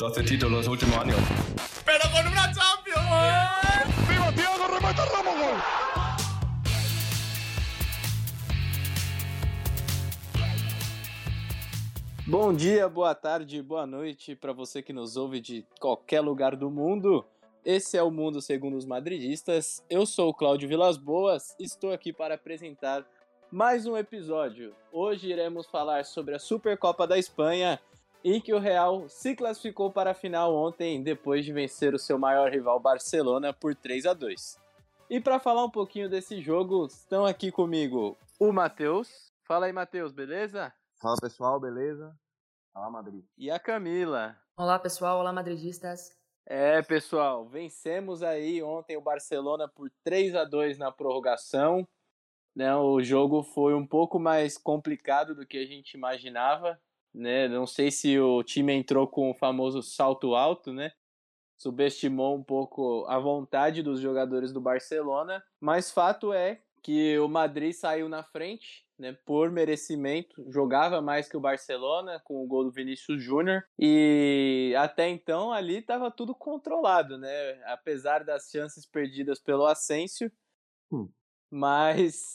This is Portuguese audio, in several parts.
12 títulos últimos años. ¡Pero con una Champions! ¡Viva Thiago, remata Ramos, gol! Bom dia, boa tarde, boa noite para você que nos ouve de qualquer lugar do mundo. Esse é o Mundo Segundo os Madridistas. Eu sou o Cláudio Vilas Boas, estou aqui para apresentar mais um episódio. Hoje iremos falar sobre a Supercopa da Espanha, em que o Real se classificou para a final ontem, depois de vencer o seu maior rival Barcelona por 3 a 2. E para falar um pouquinho desse jogo, estão aqui comigo o Matheus. Fala aí, Matheus, beleza? Fala pessoal, beleza? Fala Madrid. E a Camila. Olá pessoal, olá madridistas. É, pessoal, vencemos aí ontem o Barcelona por 3 a 2 na prorrogação. Né, o jogo foi um pouco mais complicado do que a gente imaginava. Né? Não sei se o time entrou com o famoso salto alto, né? Subestimou um pouco a vontade dos jogadores do Barcelona, mas fato é que o Madrid saiu na frente, né, por merecimento, jogava mais que o Barcelona com o gol do Vinícius Júnior e até então ali estava tudo controlado, né, apesar das chances perdidas pelo Asensio, Hum. mas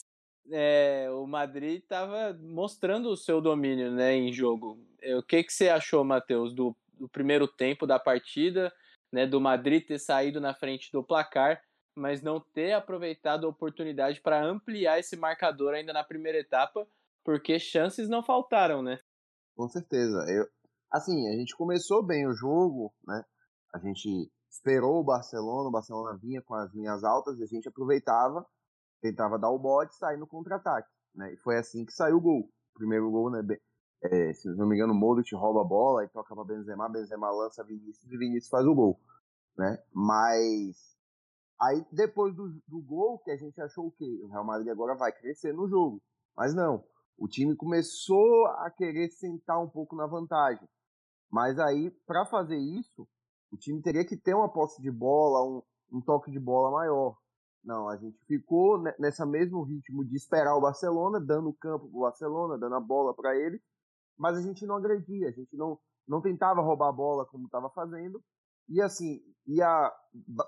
é, o Madrid estava mostrando o seu domínio, né, em jogo. É, O que que você achou, Matheus, do, do primeiro tempo da partida, né, do Madrid ter saído na frente do placar? mas não ter aproveitado a oportunidade para ampliar esse marcador ainda na primeira etapa, porque chances não faltaram, né? Com certeza. Eu, assim, a gente começou bem o jogo, né? A gente esperou o Barcelona, o Barcelona vinha com as linhas altas e a gente aproveitava, tentava dar o bote sair no contra-ataque, né? E foi assim que saiu o gol. Primeiro gol, né? é, se não me engano, o Modric rouba a bola e toca para Benzema, Benzema lança Vinícius e Vinícius faz o gol, né? Mas aí depois do, do gol que a gente achou o quê? O Real Madrid agora vai crescer no jogo. Mas não, o time começou a querer sentar um pouco na vantagem. Mas aí, para fazer isso, o time teria que ter uma posse de bola, um, um toque de bola maior. Não, a gente ficou ne- nessa mesmo ritmo de esperar o Barcelona, dando campo pro Barcelona, dando a bola para ele, mas a gente não agredia, a gente não, não tentava roubar a bola como estava fazendo. E assim, e a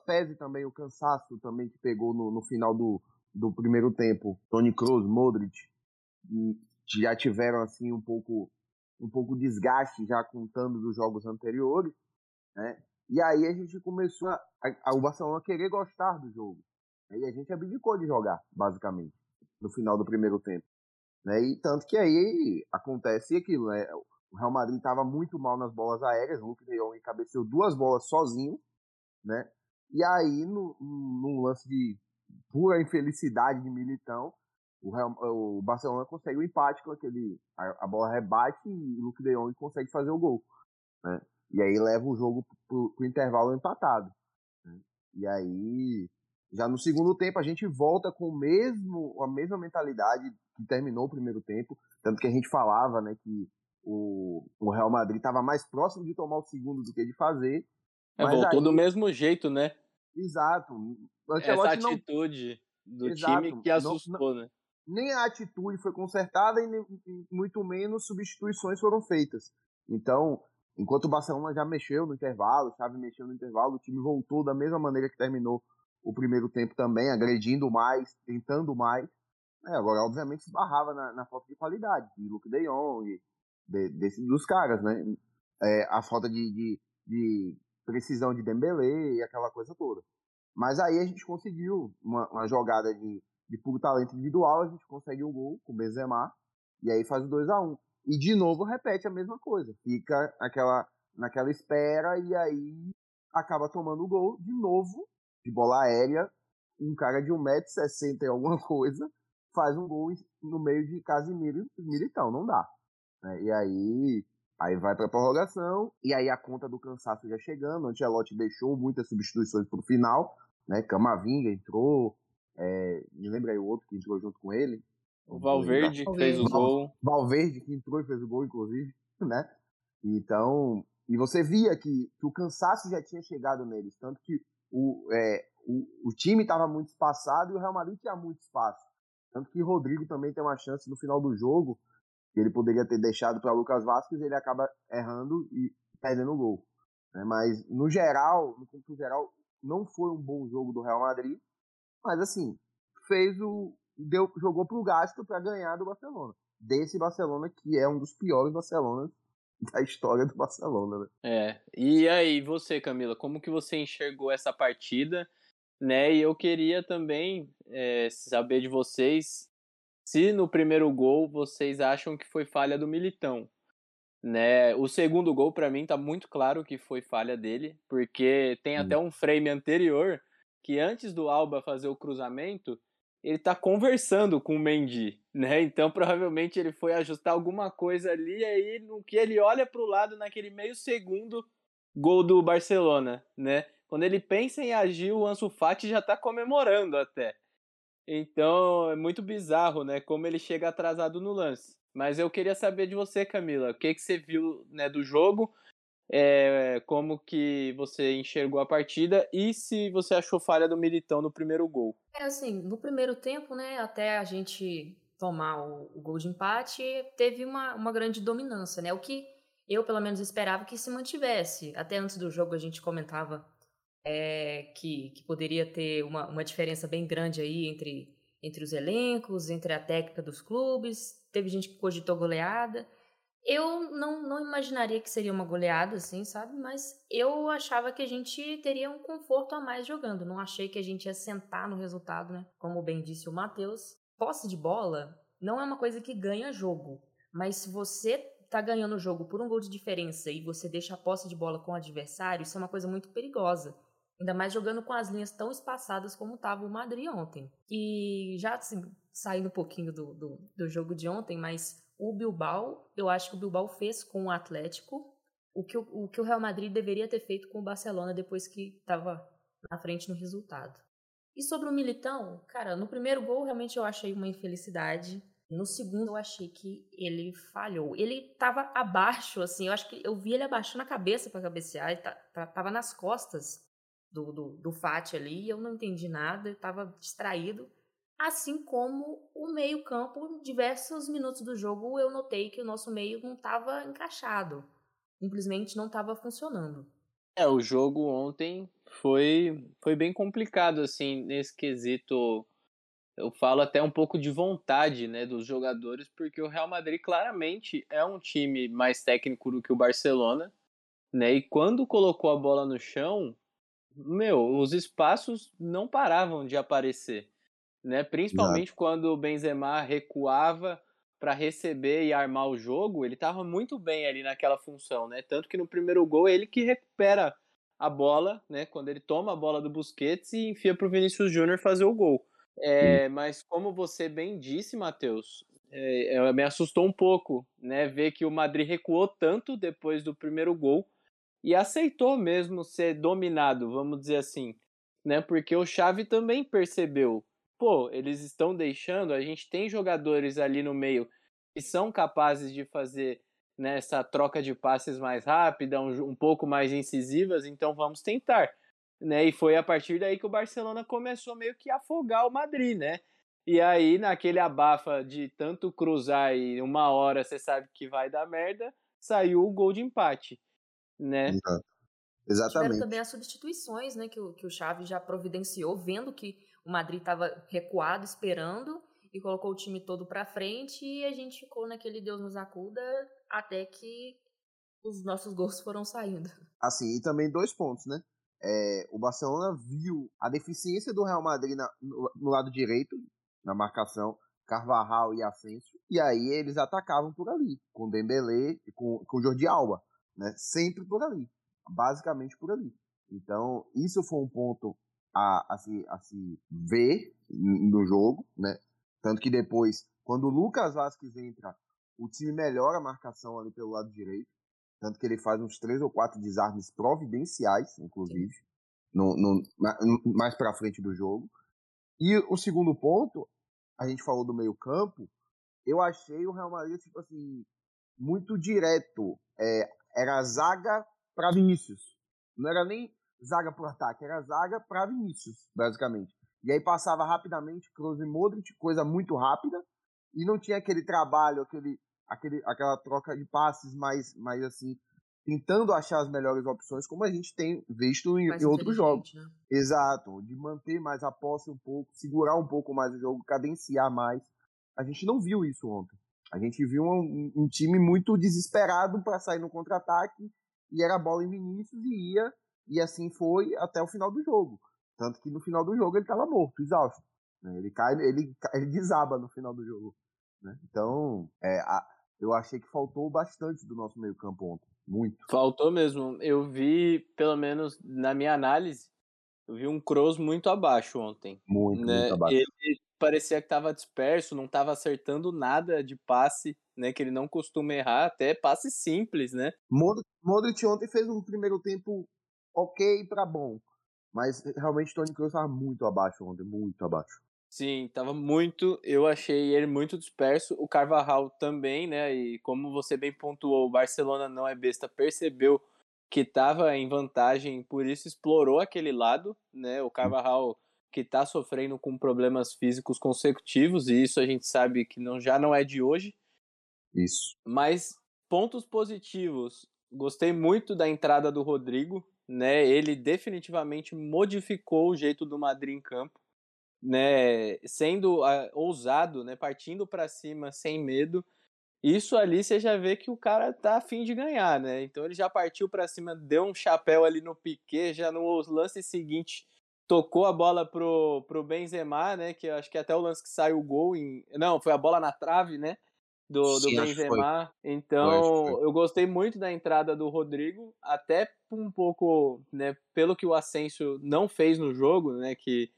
pese também o cansaço também que pegou no, no final do, do primeiro tempo, Toni Kroos, Modric, e já tiveram assim um pouco um pouco desgaste já contando dos jogos anteriores, né? E aí a gente começou a, a- o Barcelona querer gostar do jogo. E a gente abdicou de jogar, basicamente, no final do primeiro tempo. Né? E tanto que aí acontece aquilo, né? O Real Madrid estava muito mal nas bolas aéreas, o Luke de Jong cabeceou duas bolas sozinho, né? E aí, no, num lance de pura infelicidade de Militão, o, Real- o Barcelona consegue o empate com aquele. A, a bola rebate e o Luke de Jong consegue fazer o gol. Né? E aí leva o jogo pro, pro intervalo empatado. né? E aí, já no segundo tempo, a gente volta com o mesmo, a mesma mentalidade que terminou o primeiro tempo. Tanto que a gente falava né, que o, o Real Madrid estava mais próximo de tomar o segundo do que de fazer. É, Mas voltou aí- do mesmo jeito, né? Exato. O Essa Ancelotti não, atitude do Exato. time que Não- assustou, né? nem a atitude foi consertada e nem- muito menos substituições foram feitas. Então, enquanto o Barcelona já mexeu no intervalo, Xavi mexeu no intervalo, o time voltou da mesma maneira que terminou o primeiro tempo também, agredindo mais, tentando mais. É, agora, obviamente, esbarrava na, na falta de qualidade de Luke De Jong, de, desse, dos caras, né? É, a falta de, de, de precisão de Dembélé e aquela coisa toda. Mas aí a gente conseguiu uma, uma jogada de, de puro talento individual, a gente consegue um gol com o Benzema e aí faz o 2 a 1 E de novo repete a mesma coisa. Fica aquela, naquela espera e aí acaba tomando o gol de novo, de bola aérea. Um cara de 1,60m e alguma coisa faz um gol no meio de Casimiro e Militão. Não dá. né? E aí, aí vai pra prorrogação. E aí a conta do cansaço já chegando. O Ancelotti deixou muitas substituições pro final. Né? Camavinga entrou. É, me lembra aí o outro que entrou junto com ele. O Valverde que fez o gol. Valverde, que entrou e fez o gol, inclusive, né? Então, e você via que, que o cansaço já tinha chegado neles, tanto que o, é, o, o time estava muito espaçado e o Real Madrid tinha muito espaço. Tanto que Rodrigo também tem uma chance no final do jogo, que ele poderia ter deixado para Lucas Vasquez, ele acaba errando e perdendo o gol. Né? Mas, no geral, no geral, não foi um bom jogo do Real Madrid. Mas, assim, fez o. Deu, jogou pro gasto para ganhar do Barcelona. Desse Barcelona, que é um dos piores Barcelonas da história do Barcelona, né? É. E aí, você, Camila, como que você enxergou essa partida? Né? E eu queria também é, saber de vocês se no primeiro gol vocês acham que foi falha do Militão. Né? O segundo gol, para mim, tá muito claro que foi falha dele, porque tem até um frame anterior que antes do Alba fazer o cruzamento, ele tá conversando com o Mendy, né? Então provavelmente ele foi ajustar alguma coisa ali, aí no que ele olha para o lado naquele meio segundo, gol do Barcelona, né? Quando ele pensa em agir, o Ansu Fati já tá comemorando até. Então é muito bizarro, né? Como ele chega atrasado no lance. Mas eu queria saber de você, Camila, o que, que você viu né, do jogo, é, como que você enxergou a partida e se você achou falha do Militão no primeiro gol. É assim, no primeiro tempo, né, até a gente tomar o, o gol de empate, teve uma, uma grande dominância, né? O que eu, pelo menos, esperava que se mantivesse. Até antes do jogo a gente comentava é, que, que poderia ter uma, uma diferença bem grande aí entre, entre os elencos, entre a técnica dos clubes. Teve gente que cogitou goleada. Eu não, não imaginaria que seria uma goleada, assim, sabe? Mas eu achava que a gente teria um conforto a mais jogando. Não achei que a gente ia sentar no resultado, né? Como bem disse o Matheus. Posse de bola não é uma coisa que ganha jogo. Mas se você tá ganhando o jogo por um gol de diferença e você deixa a posse de bola com o adversário, isso é uma coisa muito perigosa. Ainda mais jogando com as linhas tão espaçadas como estava o Madrid ontem. E já assim, saindo um pouquinho do, do, do, jogo de ontem, mas o Bilbao, eu acho que o Bilbao fez com o Atlético o que o, o, que o Real Madrid deveria ter feito com o Barcelona depois que estava na frente no resultado. E sobre o Militão, cara, no primeiro gol realmente eu achei uma infelicidade. No segundo eu achei que ele falhou. Ele estava abaixo, assim, eu acho que eu vi ele abaixando a cabeça para cabecear, ele tava nas costas do, do, do Fati ali, eu não entendi nada, estava distraído. Assim como o meio-campo, diversos minutos do jogo, eu notei que o nosso meio não estava encaixado. Simplesmente não estava funcionando. É, o jogo ontem foi, foi bem complicado, assim, nesse quesito. Eu falo até um pouco de vontade, né, dos jogadores, porque o Real Madrid claramente é um time mais técnico do que o Barcelona, né, e quando colocou a bola no chão, meu, os espaços não paravam de aparecer, né? Principalmente Exato. quando o Benzema recuava para receber e armar o jogo, ele estava muito bem ali naquela função, né? Tanto que no primeiro gol ele que recupera a bola, né? Quando ele toma a bola do Busquets e enfia para o Vinícius Júnior fazer o gol. É, mas como você bem disse, Matheus, é, é, me assustou um pouco, né? Ver que o Madrid recuou tanto depois do primeiro gol e aceitou mesmo ser dominado, vamos dizer assim, né? Porque o Xavi também percebeu, pô, eles estão deixando, a gente tem jogadores ali no meio que são capazes de fazer né, essa troca de passes mais rápida, um, um pouco mais incisivas, então vamos tentar. Né? E foi a partir daí que o Barcelona começou meio que a afogar o Madrid, né? E aí, naquele abafa de tanto cruzar e uma hora você sabe que vai dar merda, saiu o gol de empate né? Exato. Exatamente. Tiveram também as substituições, né, que o, que o Chaves já providenciou, vendo que o Madrid estava recuado, esperando, e colocou o time todo para frente, e a gente ficou naquele Deus nos acuda até que os nossos gols foram saindo. Assim, e também dois pontos, né? É, o Barcelona viu a deficiência do Real Madrid na, no, no, lado direito, na marcação, Carvajal e Asensio, e aí eles atacavam por ali, com Dembélé e com, com Jordi Alba né? Sempre por ali, basicamente por ali. Então, isso foi um ponto a, a, se, a se ver no jogo, né? Tanto que depois, quando o Lucas Vasquez entra, o time melhora a marcação ali pelo lado direito. Tanto que ele faz uns três ou quatro desarmes providenciais, inclusive, no, no, mais pra frente do jogo. E o segundo ponto, a gente falou do meio campo, eu achei o Real Madrid, tipo assim, muito direto. É, era zaga para Vinícius. Não era nem zaga para ataque, era zaga para Vinícius, basicamente. E aí passava rapidamente Kroos e Modric, coisa muito rápida, e não tinha aquele trabalho, aquele, aquele, aquela troca de passes mais, mais assim, tentando achar as melhores opções, como a gente tem visto em, em outros jogos. né? Exato, de manter mais a posse um pouco, segurar um pouco mais o jogo, cadenciar mais. A gente não viu isso ontem. A gente viu um, um time muito desesperado para sair no contra-ataque e era bola em Vinícius e ia, e assim foi até o final do jogo. Tanto que no final do jogo ele estava morto, exausto. né? Ele cai, ele, ele desaba no final do jogo. né? Então, é, a- eu achei que faltou bastante do nosso meio-campo ontem. Muito. Faltou mesmo. Eu vi, pelo menos na minha análise, eu vi um Kroos muito abaixo ontem. Muito, né? muito abaixo. Ele parecia que estava disperso, não estava acertando nada de passe, né? Que ele não costuma errar, até passe simples, né? Modric, Modric ontem fez um primeiro tempo ok pra bom. Mas realmente Tony Kroos estava muito abaixo ontem, muito abaixo. Sim, tava muito. Eu achei ele muito disperso. O Carvajal também, né? E como você bem pontuou, o Barcelona não é besta, percebeu que estava em vantagem, por isso explorou aquele lado, né? O Carvajal que tá sofrendo com problemas físicos consecutivos, e isso a gente sabe que não, já não é de hoje. Isso. Mas pontos positivos. Gostei muito da entrada do Rodrigo, né? Ele definitivamente modificou o jeito do Madrid em campo, né? Sendo ah, ousado, né? Partindo para cima sem medo. Isso ali você já vê que o cara tá afim de ganhar, né? Então ele já partiu para cima, deu um chapéu ali no Piquet, já no lance seguinte tocou a bola pro, pro Benzema, né? Que acho que até o lance que saiu o gol em, não, foi a bola na trave, né? Do, do Sim. Benzema. Então, Foi, foi. eu gostei muito da entrada do Rodrigo, até um pouco, né, pelo que o Asensio não fez no jogo, né, que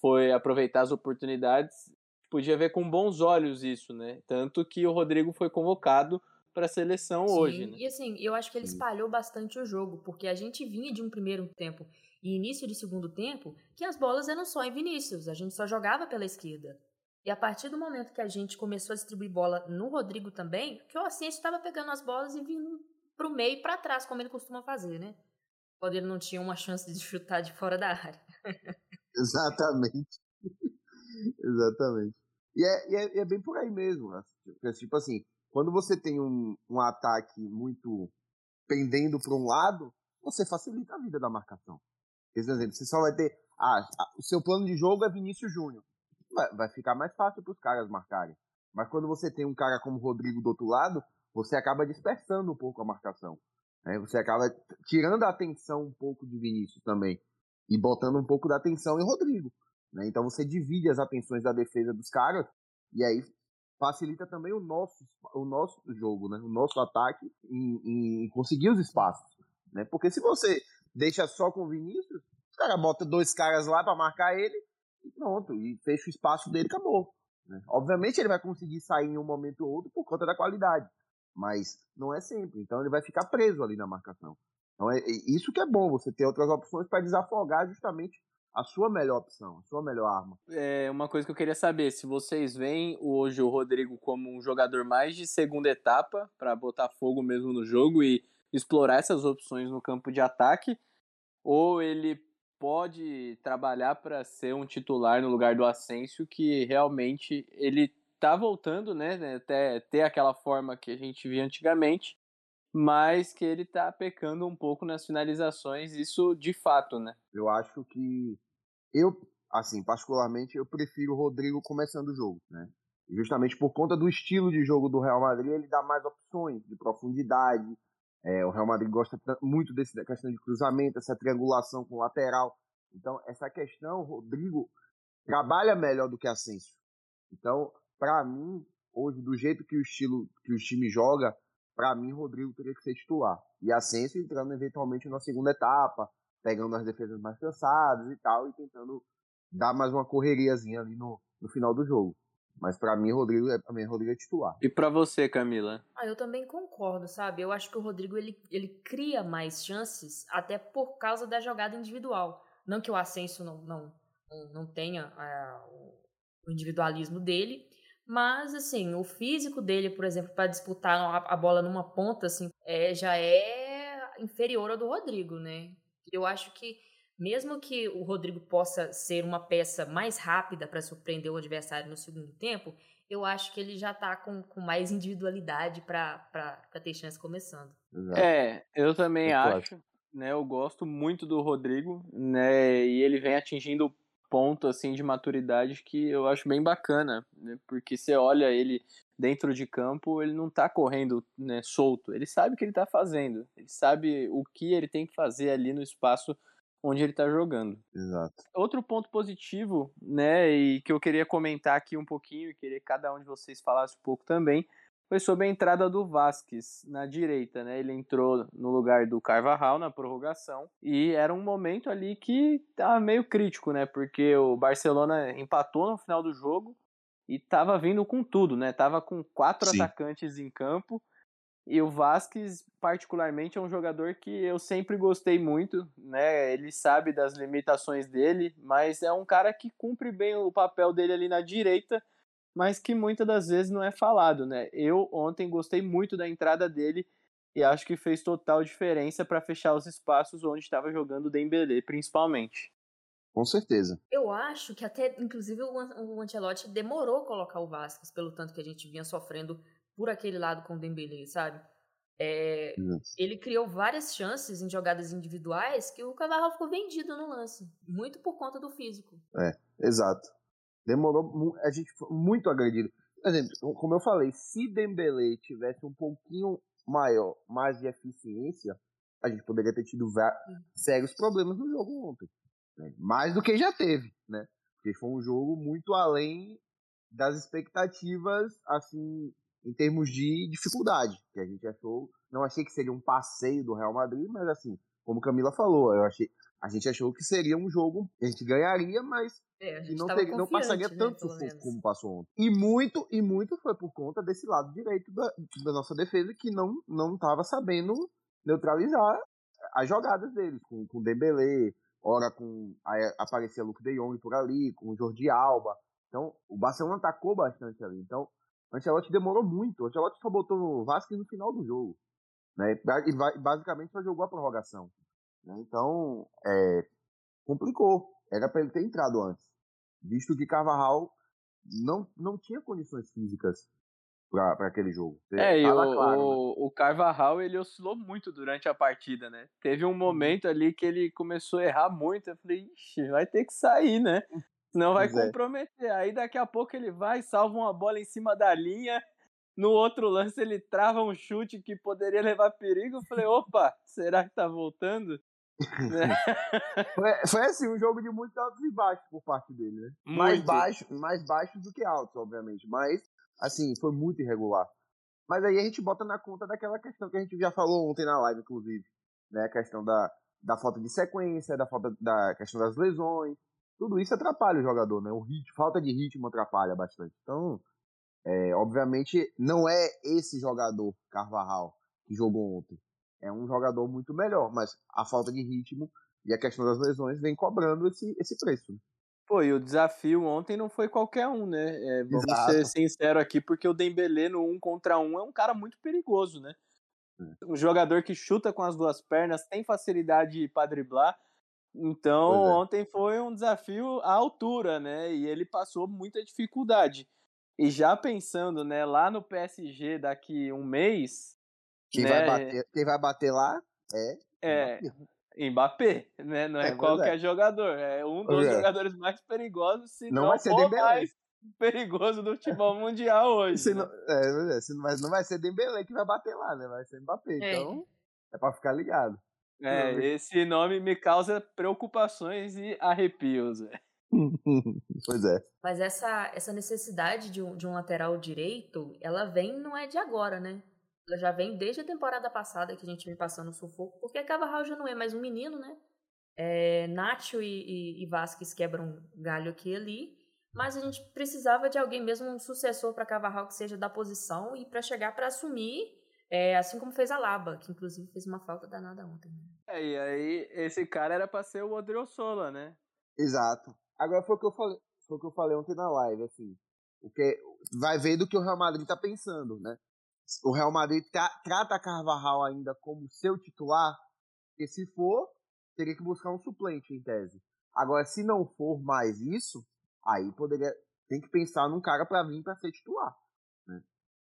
foi aproveitar as oportunidades, podia ver com bons olhos isso, né? Tanto que o Rodrigo foi convocado para a seleção Sim, hoje, né? E assim, eu acho que ele espalhou bastante o jogo, porque a gente vinha de um primeiro tempo e início de segundo tempo que as bolas eram só em Vinícius, a gente só jogava pela esquerda. E a partir do momento que a gente começou a distribuir bola no Rodrigo também, que o Asensio estava pegando as bolas e vindo pro meio e para trás, como ele costuma fazer, né? Quando ele não tinha uma chance de chutar de fora da área. Exatamente. Exatamente. E é, e é, é bem por aí mesmo. né? Tipo assim, quando você tem um, um ataque muito pendendo para um lado, você facilita a vida da marcação. Por exemplo, você só vai ter. Ah, o seu plano de jogo é Vinícius Júnior. Vai, ficar mais fácil para os caras marcarem. Mas quando você tem um cara como o Rodrigo do outro lado, você acaba dispersando um pouco a marcação. né? Você acaba tirando a atenção um pouco de Vinícius também. E botando um pouco da atenção em Rodrigo. né? Então você divide as atenções da defesa dos caras e aí facilita também o nosso, o nosso jogo, né? o nosso ataque em, em conseguir os espaços. Né? Porque se você deixa só com o Vinícius, o cara bota dois caras lá para marcar ele pronto, e fecha o espaço dele acabou. né? Obviamente ele vai conseguir sair em um momento ou outro por conta da qualidade, mas não é sempre. Então ele vai ficar preso ali na marcação. Então é, é isso que é bom, você ter outras opções para desafogar justamente a sua melhor opção, a sua melhor arma. É uma coisa que eu queria saber, se vocês veem hoje o Rodrigo como um jogador mais de segunda etapa, para botar fogo mesmo no jogo e explorar essas opções no campo de ataque, ou ele pode trabalhar para ser um titular no lugar do Asensio, que realmente ele tá voltando, né, né, até ter aquela forma que a gente via antigamente, mas que ele tá pecando um pouco nas finalizações, isso de fato, né? Eu acho que eu, assim, particularmente, eu prefiro o Rodrigo começando o jogo, né? Justamente por conta do estilo de jogo do Real Madrid, ele dá mais opções de profundidade. É, o Real Madrid gosta muito desse, da questão de cruzamento, essa triangulação com o lateral. Então, essa questão, Rodrigo trabalha melhor do que Asensio. Então, para mim, hoje, do jeito que o estilo que o time joga, para mim, Rodrigo teria que ser titular. E Asensio entrando eventualmente na segunda etapa, pegando as defesas mais cansadas e tal, e tentando dar mais uma correriazinha ali no, no final do jogo. Mas para mim, Rodrigo é, pra mim, Rodrigo é titular. E para você, Camila? Ah, eu também concordo, sabe? Eu acho que o Rodrigo ele, ele cria mais chances até por causa da jogada individual. Não que o Ascenso não, não, não, tenha ah, o individualismo dele, mas assim, o físico dele, por exemplo, para disputar a, a bola numa ponta, assim, é, já é inferior ao do Rodrigo, né? Eu acho que mesmo que o Rodrigo possa ser uma peça mais rápida para surpreender o adversário no segundo tempo, eu acho que ele já tá com, com mais individualidade para ter chance começando. Exato. É, eu também Eu acho, né? Eu gosto muito do Rodrigo, né? E ele vem atingindo ponto assim de maturidade que eu acho bem bacana, né? Porque você olha ele dentro de campo, ele não tá correndo, né, solto. Ele sabe o que ele tá fazendo. Ele sabe o que ele tem que fazer ali no espaço onde ele tá jogando. Exato. Outro ponto positivo, né, e que eu queria comentar aqui um pouquinho, e queria que cada um de vocês falasse um pouco também, foi sobre a entrada do Vasquez na direita, né? Ele entrou no lugar do Carvajal na prorrogação e era um momento ali que tava meio crítico, né? Porque o Barcelona empatou no final do jogo e tava vindo com tudo, né? Tava com quatro Sim. atacantes em campo e o Vasquez, particularmente, é um jogador que eu sempre gostei muito, né? Ele sabe das limitações dele, mas é um cara que cumpre bem o papel dele ali na direita, mas que muitas das vezes não é falado, né? Eu ontem gostei muito da entrada dele e acho que fez total diferença para fechar os espaços onde estava jogando o Dembélé, principalmente. Com certeza. Eu acho que até, inclusive, o, An- o Ancelotti demorou a colocar o Vasquez, pelo tanto que a gente vinha sofrendo por aquele lado com o Dembélé, sabe? É, ele criou várias chances em jogadas individuais que o Cavarral ficou vendido no lance, muito por conta do físico. Exato. Demorou, a gente foi muito agredido. Por exemplo, como eu falei, se Dembele tivesse um pouquinho maior, mais de eficiência, a gente poderia ter tido sérios problemas no jogo ontem. né? Mais do que já teve, né? Porque foi um jogo muito além das expectativas, assim, em termos de dificuldade, que a gente achou, não achei que seria um passeio do Real Madrid, mas assim, como Camila falou, eu achei, a gente achou que seria um jogo que a gente ganharia, mas É, a gente não, teria- não passaria né, tanto sufoco como passou ontem. E muito, e muito foi por conta desse lado direito da, da nossa defesa que não não estava sabendo neutralizar as jogadas deles, com, com o Dembélé, ora com aí aparecia Luke De Jong por ali, com o Jordi Alba. Então, o Barcelona atacou bastante ali. Então, o Ancelotti demorou muito. O Ancelotti só botou o Vasco no final do jogo. Né? E ba- basicamente só jogou a prorrogação. né? Então, é, complicou. Era para ele ter entrado antes. Visto que Carvajal não, não tinha condições físicas para aquele jogo. É, e o, Tava claro, né? o, o Carvajal, ele oscilou muito durante a partida, né? Teve Uhum. um momento ali que ele começou a errar muito, eu falei, ixi, vai ter que sair, né? Senão vai Pois é. comprometer. Aí daqui a pouco ele vai, salva uma bola em cima da linha, no outro lance ele trava um chute que poderia levar perigo, eu falei, opa, será que tá voltando? Né? Foi, foi assim, um jogo de muitos altos e baixos por parte dele, né? Mais Muito. baixo, mais baixos do que altos, obviamente. Mas, assim, foi muito irregular. Mas aí a gente bota na conta daquela questão que a gente já falou ontem na live, inclusive. Né? A questão da, da falta de sequência, da falta da questão das lesões. Tudo isso atrapalha o jogador, né? O ritmo, falta de ritmo atrapalha bastante. Então, é, obviamente, não é esse jogador, Carvajal, que jogou ontem. É um jogador muito melhor, mas a falta de ritmo e a questão das lesões vem cobrando esse, esse preço. né? Pô, e o desafio ontem não foi qualquer um, né? É, vamos Exato. ser sinceros aqui, porque o Dembélé no um contra um é um cara muito perigoso, né? É. Um jogador que chuta com as duas pernas, tem facilidade para driblar. Então, é. ontem foi um desafio à altura, né? E ele passou muita dificuldade. E já pensando, né, lá no PSG daqui um mês, Quem, né? vai, bater, quem vai bater lá é. É, Mbappé. Mbappé, né? Não é, É verdade. qualquer jogador, é um dos É. jogadores mais perigosos, se Não não, vai ser Dembélé. mais perigoso do futebol mundial hoje. Se né? não, é, se não, mas não vai ser Dembélé que vai bater lá, né? Vai ser Mbappé. É. Então, é pra ficar ligado. É, Não, esse nome me causa preocupações e arrepios. pois é. Mas essa, essa necessidade de um, de um lateral direito, ela vem, não é de agora, né? Ela já vem desde a temporada passada que a gente vem passando sufoco, porque Cavarral já não é mais um menino, né? É, Nacho e, e, e Vasquez quebram galho aqui e ali, mas a gente precisava de alguém mesmo, um sucessor para Cavarral que seja da posição e para chegar para assumir, é, assim como fez a Laba, que inclusive fez uma falta danada ontem. né? É, e aí, esse cara era pra ser o Odriozola, né? Exato. Agora foi o que eu falei, foi o que eu falei ontem na live, assim. O que vai ver do que o Real Madrid tá pensando, né? O Real Madrid tra trata Carvajal ainda como seu titular, porque se for, teria que buscar um suplente em tese. Agora, se não for mais isso, aí poderia tem que pensar num cara para vir para ser titular. Né?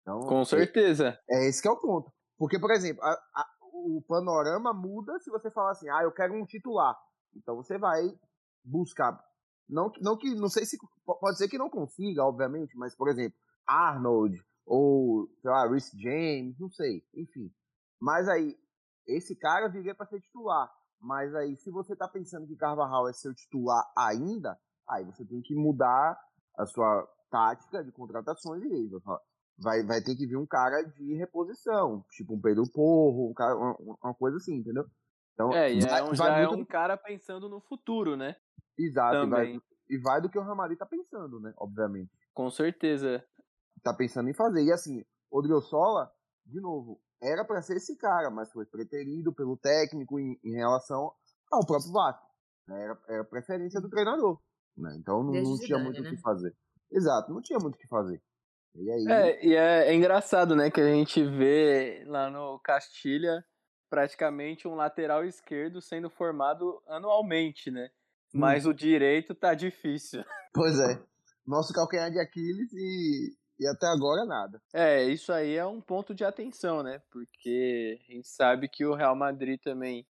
Então, Com certeza. É, é, esse que é o ponto. Porque, por exemplo, a, a, o panorama muda se você falar assim, ah, eu quero um titular. Então você vai buscar. Não, não que. Não sei se. Pode ser que não consiga, obviamente, mas, por exemplo, Arnold, ou, sei lá, Rhys James, não sei, enfim. Mas aí, esse cara viria para ser titular. Mas aí, se você tá pensando que Carvajal é seu titular ainda, aí você tem que mudar a sua tática de contratações e vai, vai ter que vir um cara de reposição, tipo um Pedro Porro, um cara, uma, uma coisa assim, entendeu? Então, é, e vai, é um, vai já muito... é um cara pensando no futuro, né? Exato, e vai, e vai, do que o Ramari tá pensando, né? Obviamente. Com certeza. Tá pensando em fazer. E assim, o Driosola, de novo, era para ser esse cara, mas foi preterido pelo técnico em, em relação ao próprio Vasco. Né? Era, era preferência do treinador. Né? Então não, não tinha muito o né? que fazer. Exato, não tinha muito o que fazer. E aí... É, e é, é, engraçado, né, que a gente vê lá no Castilha praticamente um lateral esquerdo sendo formado anualmente, né? Mas hum. o direito tá difícil. Pois é. Nosso calcanhar de Aquiles e, e até agora nada. É, isso aí é um ponto de atenção, né? Porque a gente sabe que o Real Madrid também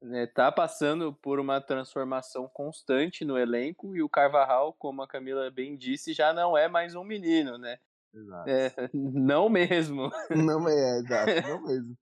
né, tá passando por uma transformação constante no elenco e o Carvajal, como a Camila bem disse, já não é mais um menino, né? Exato. É, não mesmo. Não é, exato, não mesmo.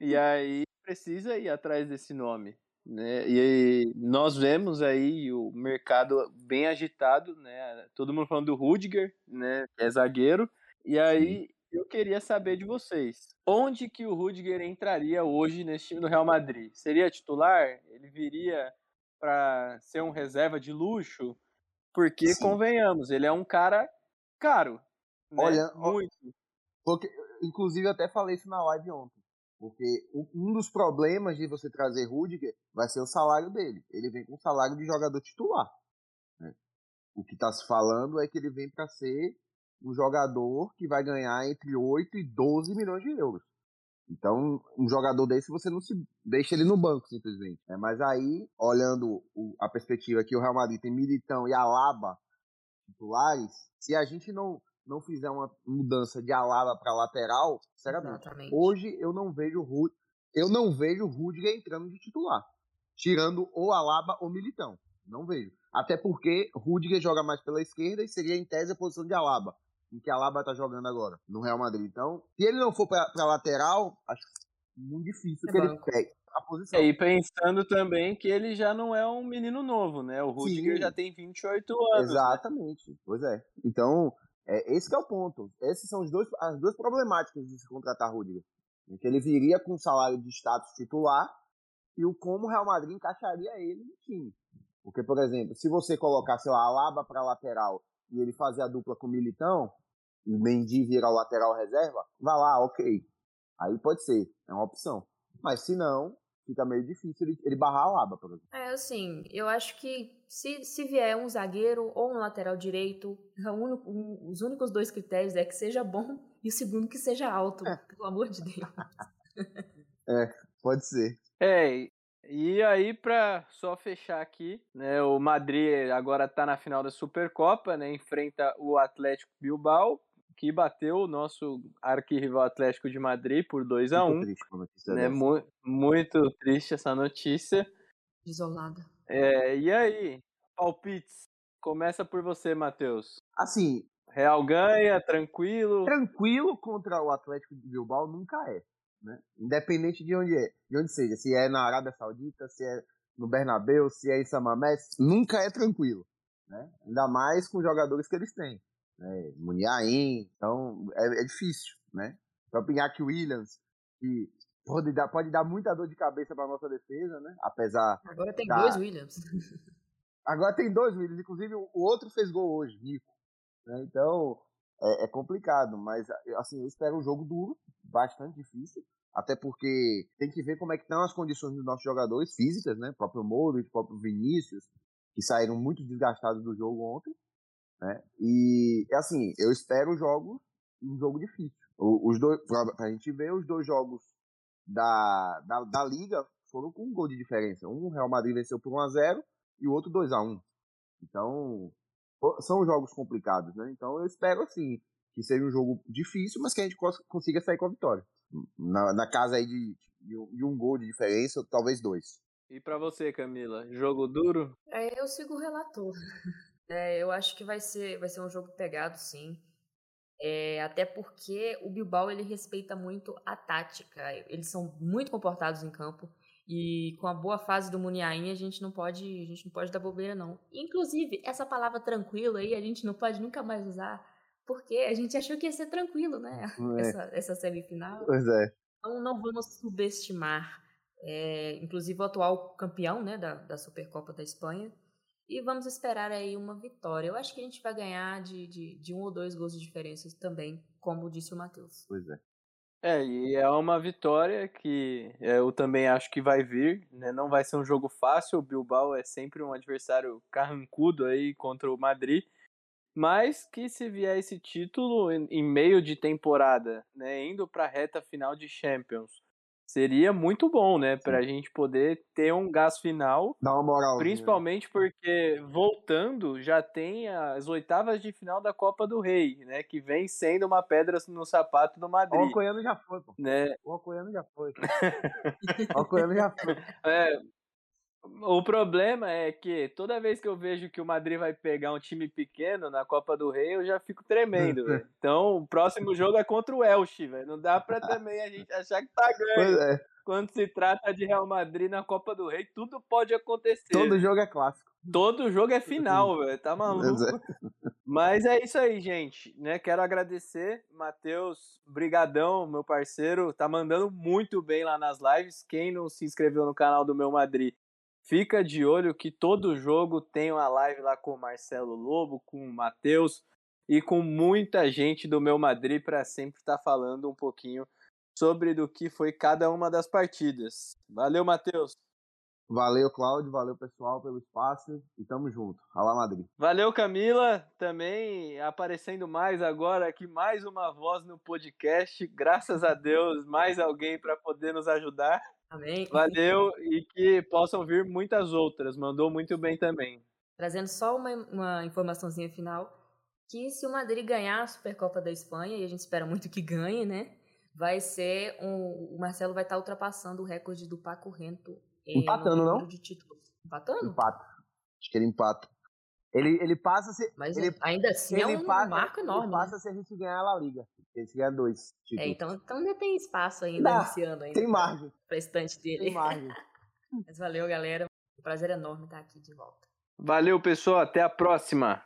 e aí precisa ir atrás desse nome. Né? E nós vemos aí o mercado bem agitado, né? Todo mundo falando do Rudiger, né? Que é zagueiro. E aí Sim. eu queria saber de vocês, onde que o Rudiger entraria hoje nesse time do Real Madrid? Seria titular? Ele viria para ser um reserva de luxo? Porque Sim. convenhamos, ele é um cara caro. Né? Olha, muito. Porque, inclusive, eu até falei isso na live ontem. Porque um dos problemas de você trazer Rudiger vai ser o salário dele. Ele vem com o salário de jogador titular. Né? O que está se falando é que ele vem para ser um jogador que vai ganhar entre 8 e 12 milhões de euros. Então, um jogador desse você não se deixa ele no banco, simplesmente. É, mas aí, olhando o, a perspectiva que o Real Madrid tem Militão e Alaba titulares, se a gente não não fizer uma mudança de Alaba para lateral, sinceramente, Exatamente. hoje eu não vejo o eu não vejo o Rudiger entrando de titular, tirando ou Alaba ou Militão. Não vejo. Até porque Rudiger joga mais pela esquerda e seria em tese a posição de Alaba, em que Alaba tá jogando agora no Real Madrid. Então, se ele não for para lateral, acho muito difícil é que banco. ele pegue a posição. E pensando também que ele já não é um menino novo, né? O Rudiger Sim. já tem 28 anos. Né? Exatamente. Né? Pois é. Então, é, esse é o ponto. Esses são dois, as duas problemáticas de se contratar Rudiger. Que ele viria com um salário de status titular e o como o Real Madrid encaixaria ele no time. Porque, por exemplo, se você colocar, sei lá, Alaba para lateral e ele fazer a dupla com o Militão e Mendy virar o lateral reserva, vá lá, ok. Aí pode ser, é uma opção. Mas se não, fica meio difícil ele, ele barrar a Laba, por exemplo. É, assim, eu acho que se, se vier um zagueiro ou um lateral direito, um, os únicos dois critérios é que seja bom e o segundo que seja alto, é. pelo amor de Deus. é, pode ser. É, e aí, para só fechar aqui, né, o Madrid agora tá na final da Supercopa, né, enfrenta o Atlético Bilbao que bateu o nosso arquirrival Atlético de Madrid por 2 a 1 um, triste, né? Mu muito triste essa notícia. Desolada. É, e aí, palpites? Começa por você, Matheus. Assim. Real ganha, tranquilo. Tranquilo contra o Atlético de Bilbao nunca é. Né? Independente de onde é, de onde seja, se é na Arábia Saudita, se é no Bernabéu, se é em Samamés, nunca é tranquilo. Né? Ainda mais com os jogadores que eles têm né? Muniain, então é, é, difícil, né? Então Pinhaque Williams, que pode dar, pode dar muita dor de cabeça para nossa defesa, né? Apesar. Agora tem da... dois Williams. Agora tem dois Williams, inclusive o outro fez gol hoje, Nico. Né? Então é, é, complicado, mas assim, eu espero um jogo duro, bastante difícil. Até porque tem que ver como é que estão as condições dos nossos jogadores físicas, né? O próprio Moro, o próprio Vinícius, que saíram muito desgastados do jogo ontem. Né? E, assim, eu espero jogos, um jogo difícil. os dois, pra, pra gente ver, os dois jogos da, da, da Liga foram com um gol de diferença. Um Real Madrid venceu por 1x0 e o outro 2x1. Então, são jogos complicados, né? Então eu espero assim que seja um jogo difícil, mas que a gente consiga sair com a vitória. Na, na casa aí de, de, um gol de diferença, talvez dois. E para você, Camila, jogo duro? É, eu sigo o relator. É, eu acho que vai ser, vai ser um jogo pegado, sim. É, até porque o Bilbao ele respeita muito a tática. Eles são muito comportados em campo. E com a boa fase do Muniain, a gente não pode, a gente não pode dar bobeira não. Inclusive, essa palavra tranquilo aí, a gente não pode nunca mais usar, porque a gente achou que ia ser tranquilo, né? É. Essa, essa semifinal. Pois é. Então não vamos subestimar, é, inclusive o atual campeão, né, da, da Supercopa da Espanha. E vamos esperar aí uma vitória. Eu acho que a gente vai ganhar de, de, de um ou dois gols de diferença também, como disse o Matheus. Pois é. É, e é uma vitória que é, eu também acho que vai vir, né? Não vai ser um jogo fácil, o Bilbao é sempre um adversário carrancudo aí contra o Madrid, mas que se vier esse título em meio de temporada, né, indo para a reta final de Champions, Seria muito bom, né? Para a gente poder ter um gás final. Dá uma moral. Principalmente porque, voltando, já tem as oitavas de final da Copa do Rei, né? Que vem sendo uma pedra no sapato do Madrid. O Alcoiano já foi, pô. Né? O Alcoiano já foi. o Alcoiano já foi. É, o problema é que toda vez que eu vejo que o Madrid vai pegar um time pequeno na Copa do Rei, eu já fico tremendo, velho. Então, o próximo jogo é contra o Elche, velho. Não dá pra também a gente achar que tá ganho. É. Quando se trata de Real Madrid na Copa do Rei, tudo pode acontecer. Todo jogo é clássico. Todo jogo é final, velho. Tá maluco. É. Mas é isso aí, gente. Né? Quero agradecer, Matheus, brigadão, meu parceiro. Tá mandando muito bem lá nas lives. Quem não se inscreveu no canal do meu Madrid, Fica de olho que todo jogo tem uma live lá com o Marcelo Lobo, com o Matheus e com muita gente do meu Madrid para sempre estar tá falando um pouquinho sobre do que foi cada uma das partidas. Valeu, Matheus. Valeu, Cláudio. Valeu, pessoal, pelo espaço. E tamo junto. Alá, Madrid. Valeu, Camila. Também aparecendo mais agora aqui, mais uma voz no podcast. Graças a Deus, mais alguém para poder nos ajudar. Amém. Valeu e que possam vir muitas outras. Mandou muito bem também. Trazendo só uma, uma informaçãozinha final, que se o Madrid ganhar a Supercopa da Espanha, e a gente espera muito que ganhe, né? Vai ser um, o Marcelo vai estar ultrapassando o recorde do Paco Rento empatando, não? de títulos. Empatando? Empata. Acho que ele empata. Ele, ele passa se. Mas ele, ainda assim é um passa, marco enorme. Ele passa né? se a gente ganhar a La Liga. Ele ganhar dois. Tipo. É, então, então ainda tem espaço ainda Dá, esse ano ainda. Tem margem. Pra estante dele. Tem margem. Mas valeu, galera. Um prazer enorme estar aqui de volta. Valeu, pessoal. Até a próxima.